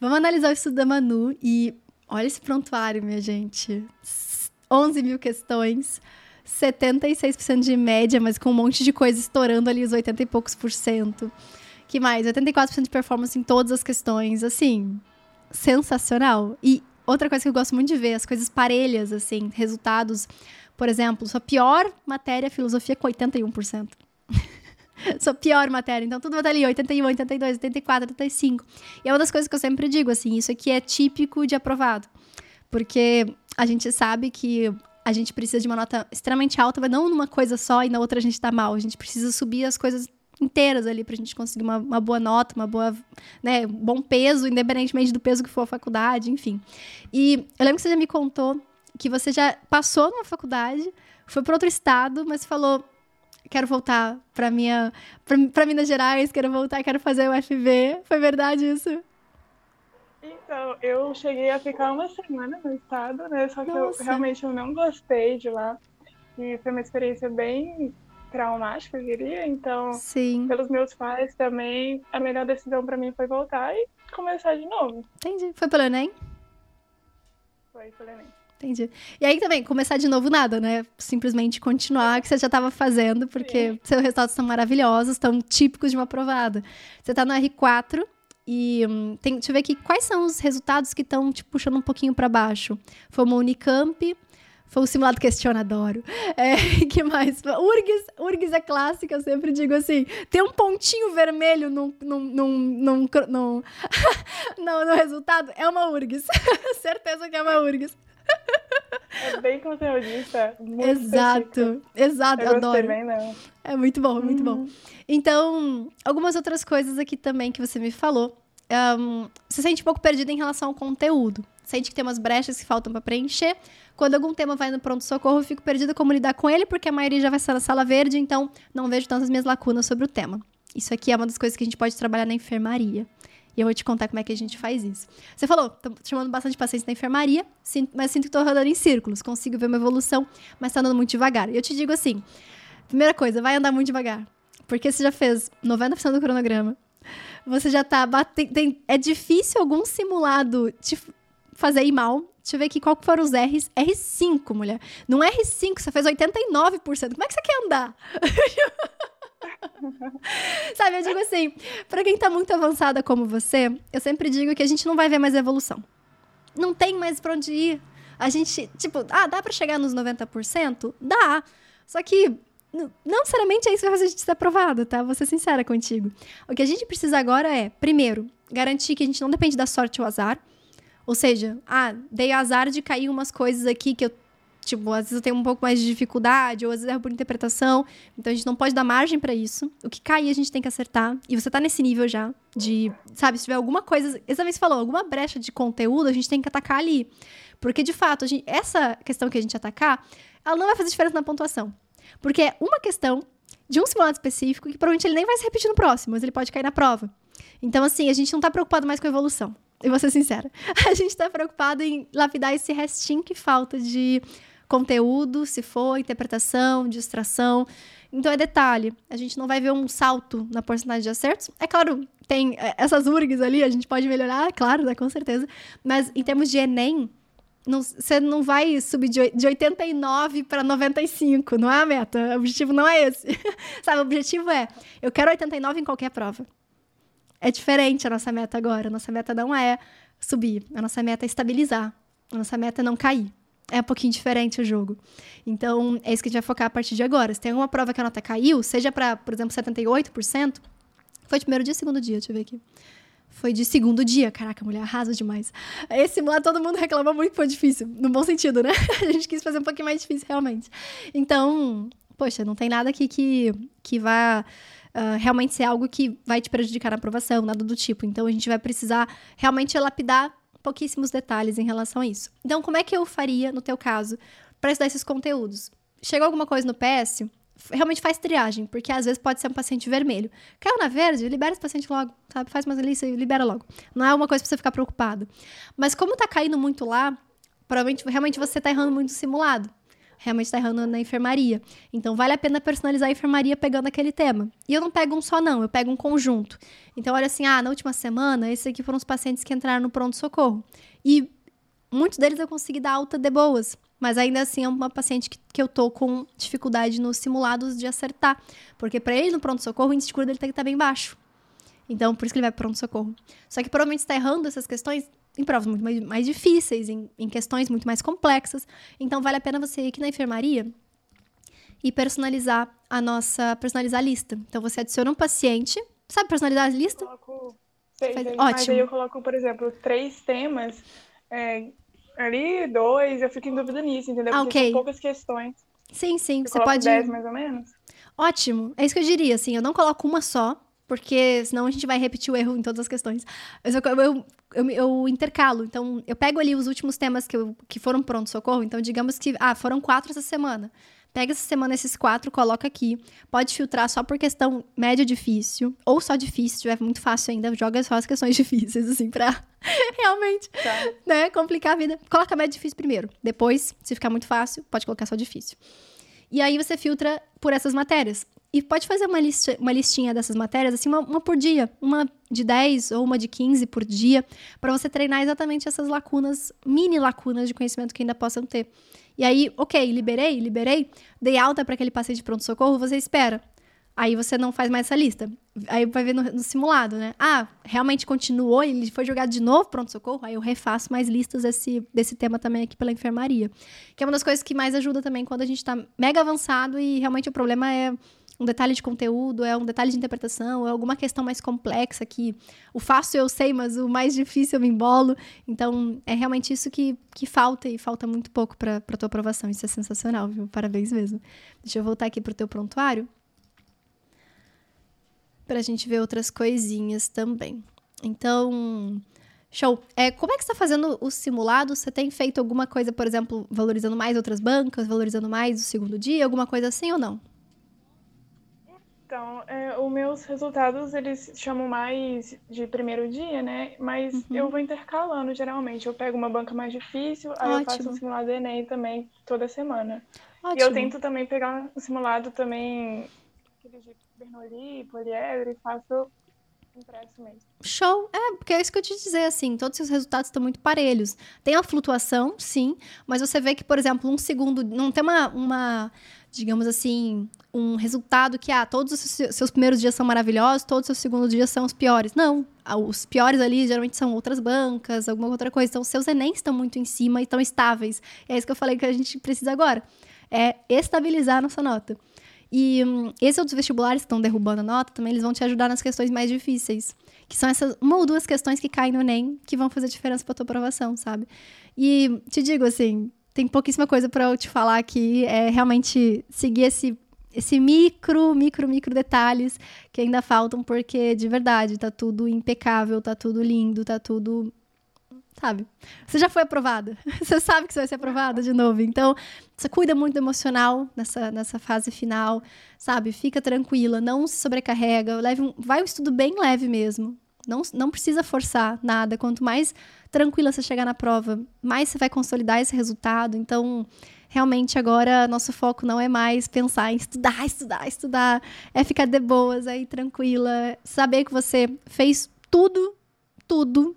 Vamos analisar o estudo da Manu e olha esse prontuário, minha gente. 11 mil questões, 76% de média, mas com um monte de coisa estourando ali os 80 e poucos por cento. Que mais? 84% de performance em todas as questões. Assim, sensacional. E outra coisa que eu gosto muito de ver, as coisas parelhas, assim, resultados. Por exemplo, sua pior matéria, filosofia, com 81%. sua pior matéria. Então, tudo vai estar ali, 81, 82, 84, 85. E é uma das coisas que eu sempre digo, assim, isso aqui é típico de aprovado. Porque a gente sabe que a gente precisa de uma nota extremamente alta, mas não numa coisa só e na outra a gente tá mal. A gente precisa subir as coisas inteiras ali pra gente conseguir uma, uma boa nota, uma boa, né, bom peso, independentemente do peso que for a faculdade, enfim. E eu lembro que você já me contou que você já passou numa faculdade, foi para outro estado, mas falou quero voltar para minha para Minas Gerais, quero voltar, quero fazer o FV. Foi verdade isso? Então, eu cheguei a ficar uma semana no estado, né? Só que Nossa. eu realmente eu não gostei de lá. E foi uma experiência bem traumática, eu diria. Então, Sim. pelos meus pais também, a melhor decisão para mim foi voltar e começar de novo. Entendi. Foi pelo Enem? Foi pelo Enem. Entendi. E aí também, começar de novo nada, né? Simplesmente continuar o que você já estava fazendo, porque Sim. seus resultados estão maravilhosos, estão típicos de uma aprovada. Você está no R4 e hum, tem, deixa eu ver aqui quais são os resultados que estão te puxando um pouquinho para baixo. Foi uma Unicamp, foi o simulado questionadoro. É, que mais? URGS, URGS é clássica, eu sempre digo assim: tem um pontinho vermelho no, no, no, no, no, no, no resultado, é uma URGS. Certeza que é uma URGS. É bem conteudista. Exato, específico. exato, eu adoro. Bem, não. É muito bom, muito bom. Uhum. Então, algumas outras coisas aqui também que você me falou. Um, você sente um pouco perdido em relação ao conteúdo. Sente que tem umas brechas que faltam para preencher. Quando algum tema vai no pronto-socorro, eu fico perdida como lidar com ele, porque a maioria já vai ser na sala verde, então não vejo tantas minhas lacunas sobre o tema. Isso aqui é uma das coisas que a gente pode trabalhar na enfermaria. E eu vou te contar como é que a gente faz isso. Você falou, tô chamando bastante pacientes na enfermaria, mas sinto que tô rodando em círculos. Consigo ver uma evolução, mas tá andando muito devagar. E eu te digo assim: primeira coisa, vai andar muito devagar. Porque você já fez 90% do cronograma. Você já tá batendo. É difícil algum simulado te fazer ir mal. Deixa eu ver aqui qual foram os R's. R5, mulher. Num R5, você fez 89%. Como é que você quer andar? Sabe, eu digo assim, para quem tá muito avançada como você, eu sempre digo que a gente não vai ver mais evolução. Não tem mais pra onde ir. A gente, tipo, ah, dá para chegar nos 90%? Dá. Só que não necessariamente é isso que a gente ser aprovado, tá? Vou ser sincera contigo. O que a gente precisa agora é, primeiro, garantir que a gente não depende da sorte ou azar. Ou seja, ah, dei azar de cair umas coisas aqui que eu Tipo, às vezes eu tenho um pouco mais de dificuldade, ou às vezes erro por interpretação. Então a gente não pode dar margem para isso. O que cair a gente tem que acertar. E você tá nesse nível já de, sabe, se tiver alguma coisa, exatamente você falou, alguma brecha de conteúdo, a gente tem que atacar ali. Porque de fato, gente, essa questão que a gente atacar, ela não vai fazer diferença na pontuação. Porque é uma questão de um simulado específico que provavelmente ele nem vai se repetir no próximo, mas ele pode cair na prova. Então, assim, a gente não tá preocupado mais com a evolução. Eu vou ser sincera. A gente tá preocupado em lapidar esse restinho que falta de conteúdo, se for interpretação, distração. Então é detalhe, a gente não vai ver um salto na porcentagem de acertos. É claro, tem é, essas URGs ali, a gente pode melhorar, claro, né, com certeza. Mas em termos de Enem, não, você não vai subir de, de 89 para 95, não é a meta. O objetivo não é esse. Sabe, o objetivo é, eu quero 89 em qualquer prova. É diferente a nossa meta agora. A nossa meta não é subir, a nossa meta é estabilizar. A nossa meta é não cair é um pouquinho diferente o jogo. Então, é isso que a gente vai focar a partir de agora. Se tem alguma prova que a nota caiu, seja para, por exemplo, 78%, foi de primeiro dia, segundo dia, deixa eu ver aqui. Foi de segundo dia. Caraca, mulher arrasa demais. Esse simulado todo mundo reclamou muito foi difícil. No bom sentido, né? A gente quis fazer um pouquinho mais difícil, realmente. Então, poxa, não tem nada aqui que, que vá uh, realmente ser algo que vai te prejudicar na aprovação, nada do tipo. Então, a gente vai precisar realmente lapidar pouquíssimos detalhes em relação a isso. Então, como é que eu faria, no teu caso, para estudar esses conteúdos? Chegou alguma coisa no PS, realmente faz triagem, porque às vezes pode ser um paciente vermelho. Caiu na verde, libera esse paciente logo, sabe? Faz uma lista e libera logo. Não é uma coisa pra você ficar preocupado. Mas como tá caindo muito lá, provavelmente realmente você tá errando muito simulado. Realmente está errando na enfermaria. Então, vale a pena personalizar a enfermaria pegando aquele tema. E eu não pego um só, não, eu pego um conjunto. Então, olha assim, ah, na última semana, esses aqui foram os pacientes que entraram no pronto-socorro. E muitos deles eu consegui dar alta de boas. Mas ainda assim é uma paciente que, que eu tô com dificuldade nos simulados de acertar. Porque para ele no pronto-socorro, o índice de cura dele tem que estar tá bem baixo. Então, por isso que ele vai para pronto-socorro. Só que provavelmente está errando essas questões em provas muito mais, mais difíceis, em, em, questões muito mais complexas. Então, vale a pena você ir aqui na enfermaria e personalizar a nossa, personalizar a lista. Então, você adiciona um paciente, sabe personalizar a lista? Eu coloco, sei, sei, Ótimo. Mas aí eu coloco, por exemplo, três temas, é, ali dois, eu fico em dúvida nisso, entendeu? Ah, Porque okay. são poucas questões. Sim, sim, eu você pode... Dez, mais ou menos. Ótimo, é isso que eu diria, assim, eu não coloco uma só, porque senão a gente vai repetir o erro em todas as questões. Eu, eu, eu, eu, intercalo. Então, eu pego ali os últimos temas que, eu, que foram pronto-socorro. Então, digamos que, ah, foram quatro essa semana. Pega essa semana esses quatro, coloca aqui. Pode filtrar só por questão média difícil, ou só difícil, se tiver muito fácil ainda, joga só as questões difíceis, assim, pra realmente, tá. né, complicar a vida. Coloca média difícil primeiro. Depois, se ficar muito fácil, pode colocar só difícil. E aí você filtra por essas matérias. E pode fazer uma, lista, uma listinha dessas matérias, assim, uma, uma, por dia, uma de 10 ou uma de 15 por dia, para você treinar exatamente essas lacunas, mini lacunas de conhecimento que ainda possam ter. E aí, ok, liberei, liberei, dei alta para aquele paciente de pronto-socorro, você espera. Aí você não faz mais essa lista. Aí vai ver no, no, simulado, né? Ah, realmente continuou ele foi jogado de novo pronto-socorro. Aí eu refaço mais listas desse, desse tema também aqui pela enfermaria. Que é uma das coisas que mais ajuda também quando a gente tá mega avançado e realmente o problema é um detalhe de conteúdo, é um detalhe de interpretação, é alguma questão mais complexa que o fácil eu sei, mas o mais difícil eu me embolo. Então, é realmente isso que, que falta e falta muito pouco para tua aprovação. Isso é sensacional, viu? Parabéns mesmo. Deixa eu voltar aqui pro teu prontuário para a gente ver outras coisinhas também. Então, show. É, como é que você está fazendo o simulado? Você tem feito alguma coisa, por exemplo, valorizando mais outras bancas, valorizando mais o segundo dia, alguma coisa assim ou não? Então, é, os meus resultados, eles chamam mais de primeiro dia, né? Mas uhum. eu vou intercalando, geralmente. Eu pego uma banca mais difícil, aí Ótimo. eu faço um simulado Enem também, toda semana. Ótimo. E eu tento também pegar um simulado também, aquele de Bernoulli, Poliedro, e faço impresso. Show! É, porque é isso que eu te dizer, assim, todos os resultados estão muito parelhos. Tem a flutuação, sim, mas você vê que, por exemplo, um segundo, não tem uma, uma digamos assim, um resultado que, ah, todos os seus primeiros dias são maravilhosos, todos os seus segundos dias são os piores. Não, ah, os piores ali geralmente são outras bancas, alguma outra coisa. Então, seus Enem estão muito em cima e estão estáveis. é isso que eu falei que a gente precisa agora. É estabilizar a nossa nota. E um, esses outros vestibulares que estão derrubando a nota também, eles vão te ajudar nas questões mais difíceis. Que são essas uma ou duas questões que caem no Enem que vão fazer diferença para tua aprovação, sabe? E te digo assim, tem pouquíssima coisa para eu te falar aqui. É realmente seguir esse, esse micro, micro, micro detalhes que ainda faltam, porque de verdade tá tudo impecável, tá tudo lindo, tá tudo. Sabe? Você já foi aprovada. Você sabe que você vai ser aprovada de novo. Então, você cuida muito do emocional nessa, nessa fase final, sabe? Fica tranquila, não se sobrecarrega. Leve um, vai um estudo bem leve mesmo. Não, não precisa forçar nada. Quanto mais tranquila você chegar na prova, mais você vai consolidar esse resultado. Então, realmente agora nosso foco não é mais pensar em estudar, estudar, estudar. É ficar de boas aí, tranquila. Saber que você fez tudo, tudo.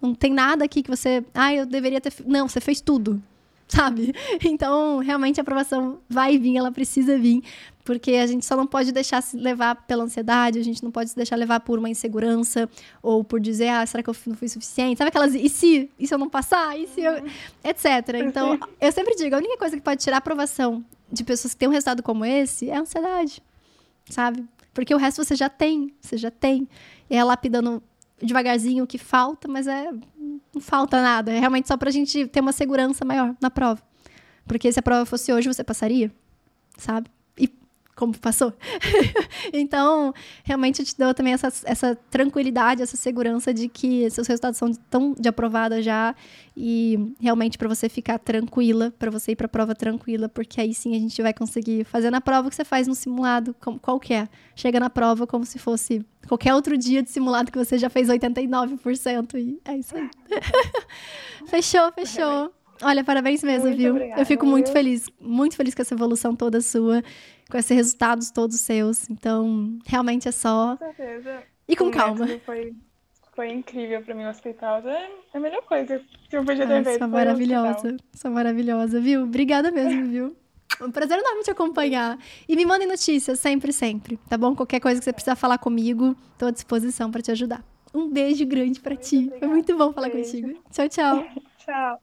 Não tem nada aqui que você. Ah, eu deveria ter. Não, você fez tudo sabe? Então, realmente a aprovação vai vir, ela precisa vir, porque a gente só não pode deixar se levar pela ansiedade, a gente não pode se deixar levar por uma insegurança ou por dizer, ah, será que eu não fui suficiente? Sabe aquelas, e se? E se eu não passar? E se eu... Uhum. Etc. Então, eu sempre digo, a única coisa que pode tirar a aprovação de pessoas que têm um resultado como esse é a ansiedade, sabe? Porque o resto você já tem, você já tem. É lapidando devagarzinho o que falta, mas é não falta nada. É realmente só pra gente ter uma segurança maior na prova. Porque se a prova fosse hoje, você passaria, sabe? Como passou. então, realmente te deu também essa, essa tranquilidade, essa segurança de que seus resultados são tão de aprovada já e realmente para você ficar tranquila, para você ir para a prova tranquila, porque aí sim a gente vai conseguir fazer na prova que você faz no simulado, como qualquer. Chega na prova como se fosse qualquer outro dia de simulado que você já fez 89% e é isso aí. fechou, fechou. Olha, parabéns mesmo, muito viu? Obrigada, eu fico muito viu? feliz, muito feliz com essa evolução toda sua, com esses resultados todos seus. Então, realmente é só. Com certeza. E com o calma. Foi, foi incrível para mim o hospital. É a melhor coisa que eu podia ter ah, feito. Sou maravilhosa, sou maravilhosa, viu? Obrigada mesmo, viu? Um prazer enorme te acompanhar. E me mandem notícias, sempre, sempre. Tá bom? Qualquer coisa que você precisar falar comigo, tô à disposição para te ajudar. Um beijo grande para ti. Obrigada. Foi muito bom falar beijo. contigo. Tchau, tchau. tchau.